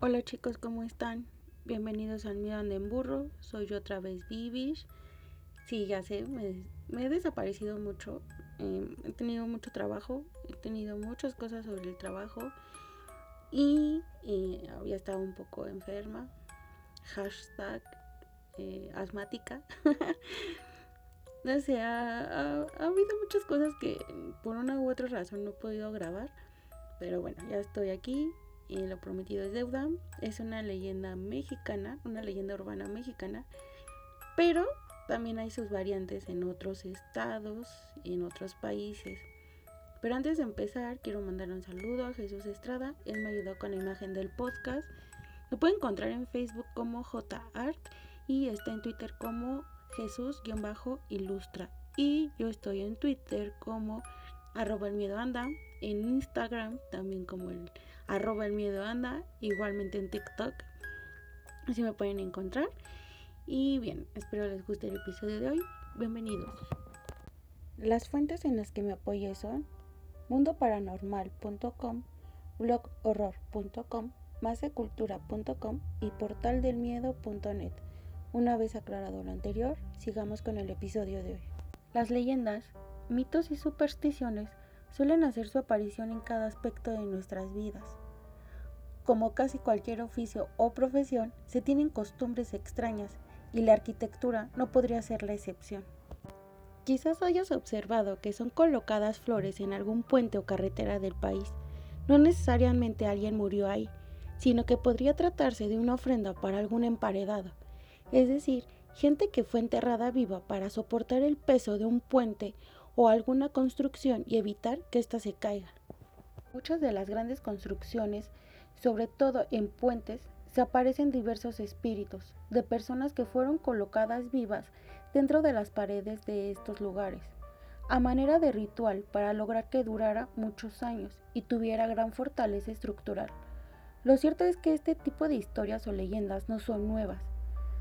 Hola chicos, ¿cómo están? Bienvenidos al Miedo en Burro. Soy yo otra vez Vivish. Sí, ya sé, me, he desaparecido mucho. Em, he tenido mucho trabajo, he tenido muchas cosas sobre el trabajo y había estado un poco enferma. Hashtag eh, asmática. no sé, ha, habido muchas cosas que por una u otra razón no he podido grabar. Pero bueno, ya estoy aquí y lo prometido es deuda. Es una leyenda mexicana, una leyenda urbana mexicana. Pero también hay sus variantes en otros estados y en otros países. Pero antes de empezar, quiero mandar un saludo a Jesús Estrada. Él me ayudó con la imagen del podcast. Lo pueden encontrar en Facebook como JArt y está en Twitter como Jesús-ilustra. Y yo estoy en Twitter como arroba el miedo anda, en Instagram también como el arroba el miedo anda, igualmente en TikTok. Así me pueden encontrar. Y bien, espero les guste el episodio de hoy. Bienvenidos. Las fuentes en las que me apoyé son mundoparanormal.com, bloghorror.com, masecultura.com y portaldelmiedo.net. Una vez aclarado lo anterior, sigamos con el episodio de hoy. Las leyendas, mitos y supersticiones suelen hacer su aparición en cada aspecto de nuestras vidas. Como casi cualquier oficio o profesión, se tienen costumbres extrañas y la arquitectura no podría ser la excepción. Quizás hayas observado que son colocadas flores en algún puente o carretera del país. No necesariamente alguien murió ahí, sino que podría tratarse de una ofrenda para algún emparedado es decir, gente que fue enterrada viva para soportar el peso de un puente o alguna construcción y evitar que ésta se caiga. Muchas de las grandes construcciones, sobre todo en puentes, se aparecen diversos espíritus de personas que fueron colocadas vivas dentro de las paredes de estos lugares, a manera de ritual para lograr que durara muchos años y tuviera gran fortaleza estructural. Lo cierto es que este tipo de historias o leyendas no son nuevas,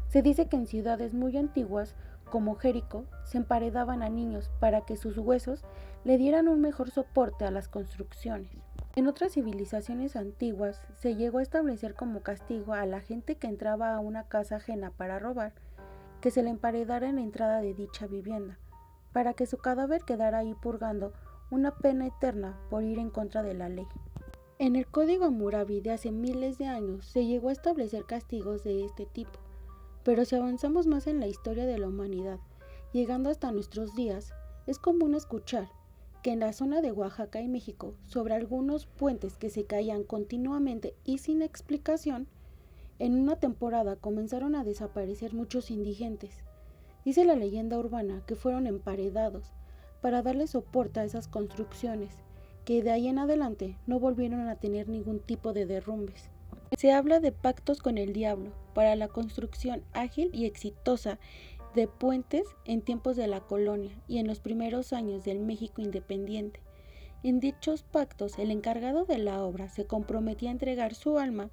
se dice que en ciudades muy antiguas, como Jerico, se emparedaban a niños para que sus huesos le dieran un mejor soporte a las construcciones. En otras civilizaciones antiguas se llegó a establecer como castigo a la gente que entraba a una casa ajena para robar, que se le emparedara en la entrada de dicha vivienda, para que su cadáver quedara ahí purgando una pena eterna por ir en contra de la ley. En el Código Hammurabi de hace miles de años se llegó a establecer castigos de este tipo, pero si avanzamos más en la historia de la humanidad, llegando hasta nuestros días, es común escuchar que en la zona de Oaxaca y México, sobre algunos puentes que se caían continuamente y sin explicación, en una temporada comenzaron a desaparecer muchos indigentes. Dice la leyenda urbana que fueron emparedados para darle soporte a esas construcciones, que de ahí en adelante no volvieron a tener ningún tipo de derrumbes. Se habla de pactos con el diablo para la construcción ágil y exitosa de puentes en tiempos de la colonia y en los primeros años del México independiente. En dichos pactos, el encargado de la obra se comprometía a entregar su alma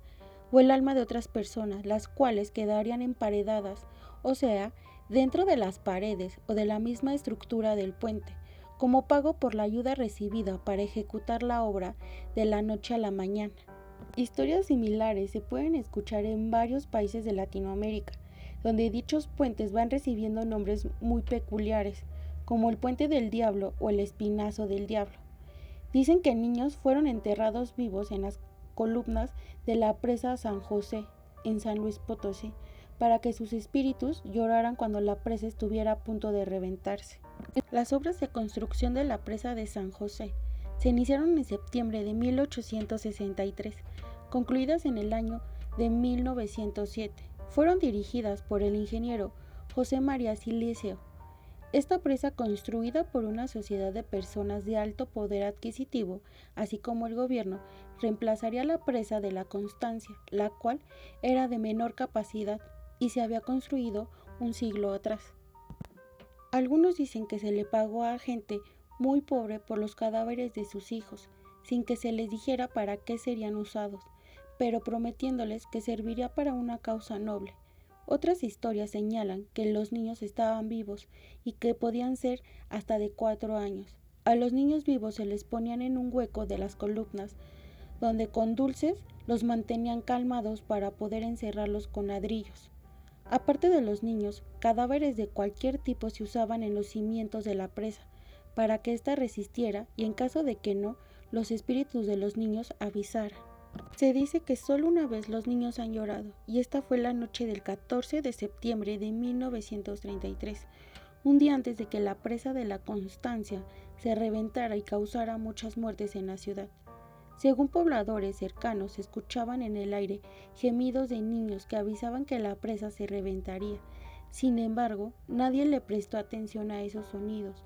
o el alma de otras personas, las cuales quedarían emparedadas, o sea, dentro de las paredes o de la misma estructura del puente, como pago por la ayuda recibida para ejecutar la obra de la noche a la mañana. Historias similares se pueden escuchar en varios países de Latinoamérica, donde dichos puentes van recibiendo nombres muy peculiares, como el puente del diablo o el espinazo del diablo. Dicen que niños fueron enterrados vivos en las columnas de la presa San José, en San Luis Potosí, para que sus espíritus lloraran cuando la presa estuviera a punto de reventarse. Las obras de construcción de la presa de San José se iniciaron en septiembre de 1863, concluidas en el año de 1907. Fueron dirigidas por el ingeniero José María Siliceo. Esta presa, construida por una sociedad de personas de alto poder adquisitivo, así como el gobierno, reemplazaría la presa de la Constancia, la cual era de menor capacidad y se había construido un siglo atrás. Algunos dicen que se le pagó a gente muy pobre por los cadáveres de sus hijos, sin que se les dijera para qué serían usados, pero prometiéndoles que serviría para una causa noble. Otras historias señalan que los niños estaban vivos y que podían ser hasta de cuatro años. A los niños vivos se les ponían en un hueco de las columnas, donde con dulces los mantenían calmados para poder encerrarlos con ladrillos. Aparte de los niños, cadáveres de cualquier tipo se usaban en los cimientos de la presa para que ésta resistiera y en caso de que no, los espíritus de los niños avisaran. Se dice que solo una vez los niños han llorado y esta fue la noche del 14 de septiembre de 1933, un día antes de que la presa de la Constancia se reventara y causara muchas muertes en la ciudad. Según pobladores cercanos, se escuchaban en el aire gemidos de niños que avisaban que la presa se reventaría. Sin embargo, nadie le prestó atención a esos sonidos,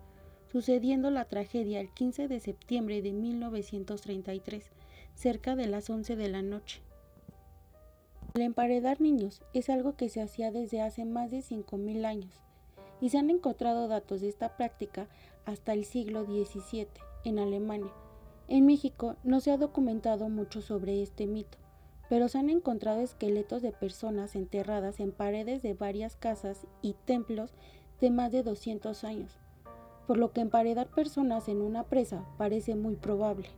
sucediendo la tragedia el 15 de septiembre de 1933, cerca de las 11 de la noche. El emparedar niños es algo que se hacía desde hace más de 5.000 años y se han encontrado datos de esta práctica hasta el siglo XVII en Alemania. En México no se ha documentado mucho sobre este mito, pero se han encontrado esqueletos de personas enterradas en paredes de varias casas y templos de más de 200 años, por lo que emparedar personas en una presa parece muy probable.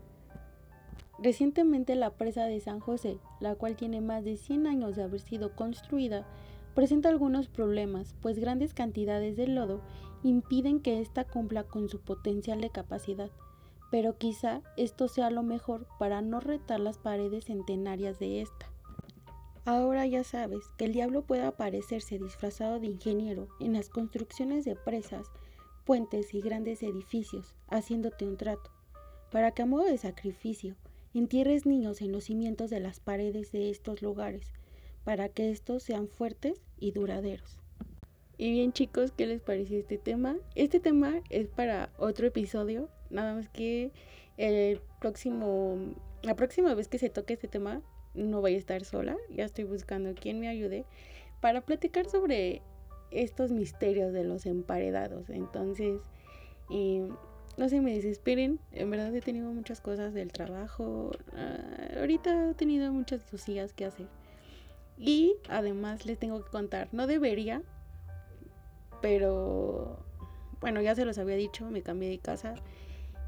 Recientemente la presa de San José, la cual tiene más de 100 años de haber sido construida, presenta algunos problemas, pues grandes cantidades de lodo impiden que ésta cumpla con su potencial de capacidad, pero quizá esto sea lo mejor para no retar las paredes centenarias de esta. Ahora ya sabes que el diablo puede aparecerse disfrazado de ingeniero en las construcciones de presas, puentes y grandes edificios, haciéndote un trato, para que a modo de sacrificio Entierres niños en los cimientos de las paredes de estos lugares para que estos sean fuertes y duraderos. Y bien chicos, ¿qué les pareció este tema? Este tema es para otro episodio, nada más que el próximo, la próxima vez que se toque este tema no voy a estar sola, ya estoy buscando quien me ayude para platicar sobre estos misterios de los emparedados. Entonces, eh, no se me desesperen, en verdad he tenido muchas cosas del trabajo, ah, ahorita he tenido muchas cosillas que hacer. Y además les tengo que contar, no debería, pero bueno, ya se los había dicho, me cambié de casa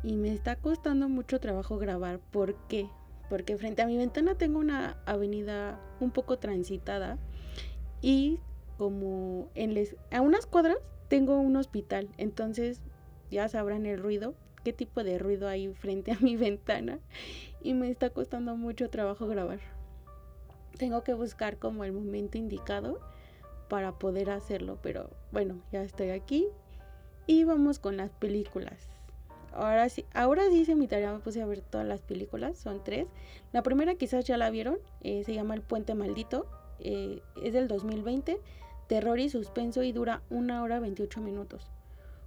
y me está costando mucho trabajo grabar. ¿Por qué? Porque frente a mi ventana tengo una avenida un poco transitada y como en les, a unas cuadras tengo un hospital, entonces ya sabrán el ruido, qué tipo de ruido hay frente a mi ventana y me está costando mucho trabajo grabar. Tengo que buscar como el momento indicado para poder hacerlo, pero bueno, ya estoy aquí y vamos con las películas. Ahora sí, ahora sí hice mi tarea, me puse a ver todas las películas, son tres. La primera quizás ya la vieron, eh, se llama El Puente Maldito, eh, es del 2020, terror y suspenso y dura una hora 28 minutos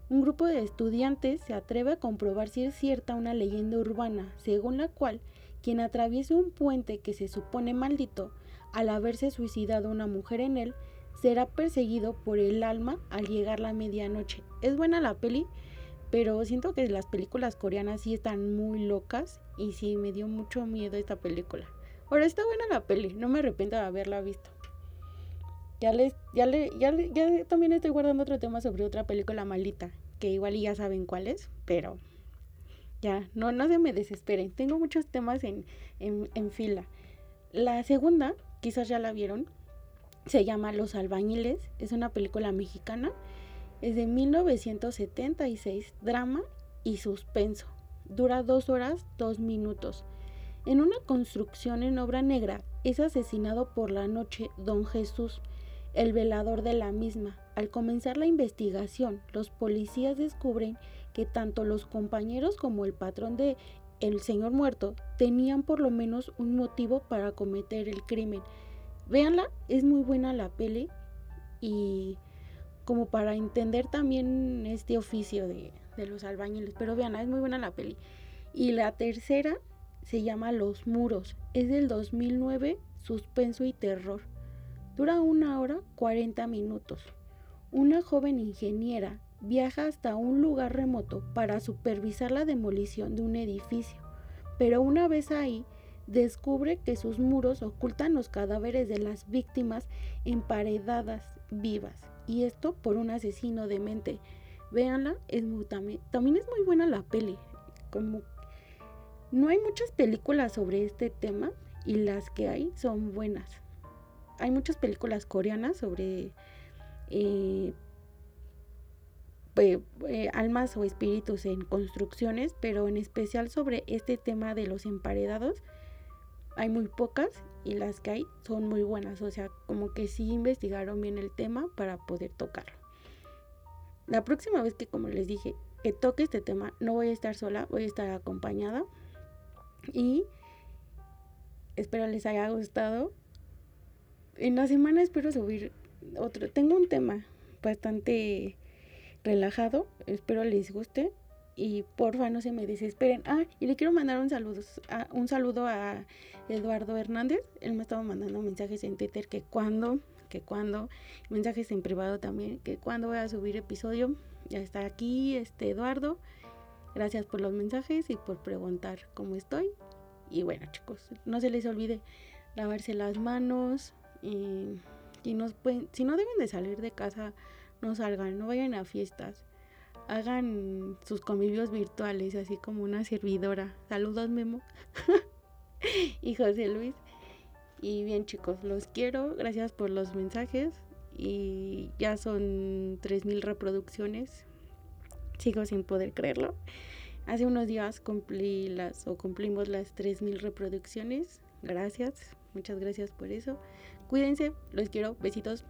un grupo de estudiantes se atreve a comprobar si es cierta una leyenda urbana, según la cual quien atraviese un puente que se supone maldito, al haberse suicidado una mujer en él, será perseguido por el alma al llegar la medianoche. Es buena la peli, pero siento que las películas coreanas sí están muy locas y sí me dio mucho miedo esta película. Ahora está buena la peli, no me arrepiento de haberla visto. Ya les, ya le, ya, ya también estoy guardando otro tema sobre otra película maldita, que igual ya saben cuál es, pero ya, no, no se me desesperen. Tengo muchos temas en, en, en fila. La segunda, quizás ya la vieron, se llama Los Albañiles, es una película mexicana, es de 1976, drama y suspenso. Dura dos horas, dos minutos. En una construcción en obra negra es asesinado por la noche don Jesús, el velador de la misma. Al comenzar la investigación, los policías descubren que tanto los compañeros como el patrón de el señor muerto tenían por lo menos un motivo para cometer el crimen. Véanla, es muy buena la peli y como para entender también este oficio de, de los albañiles. Pero veanla, es muy buena la peli. Y la tercera se llama Los Muros. Es del 2009, suspenso y terror. Dura una hora 40 minutos. Una joven ingeniera viaja hasta un lugar remoto para supervisar la demolición de un edificio, pero una vez ahí descubre que sus muros ocultan los cadáveres de las víctimas emparedadas vivas, y esto por un asesino de mente. Véanla, es también, también es muy buena la peli. Como no hay muchas películas sobre este tema y las que hay son buenas. Hay muchas películas coreanas sobre eh, eh, almas o espíritus en construcciones, pero en especial sobre este tema de los emparedados hay muy pocas y las que hay son muy buenas, o sea, como que sí investigaron bien el tema para poder tocarlo. La próxima vez que, como les dije, que toque este tema, no voy a estar sola, voy a estar acompañada y espero les haya gustado. En la semana espero subir otro. Tengo un tema bastante relajado, espero les guste y porfa no se me desesperen. Ah, y le quiero mandar un saludo, a, un saludo a Eduardo Hernández. Él me estaba mandando mensajes en Twitter que cuando, que cuando, mensajes en privado también, que cuando voy a subir episodio. Ya está aquí, este Eduardo. Gracias por los mensajes y por preguntar cómo estoy. Y bueno, chicos, no se les olvide lavarse las manos y, si no deben de salir de casa, no salgan, no vayan a fiestas. Hagan sus convivios virtuales, así como una servidora. Saludos, Memo. y José Luis. Y bien, chicos, los quiero. Gracias por los mensajes. Y ya son 3.000 reproducciones. Sigo sin poder creerlo. Hace unos días cumplí las o cumplimos las 3000 reproducciones. Gracias, muchas gracias por eso. Cuídense, los quiero. Besitos.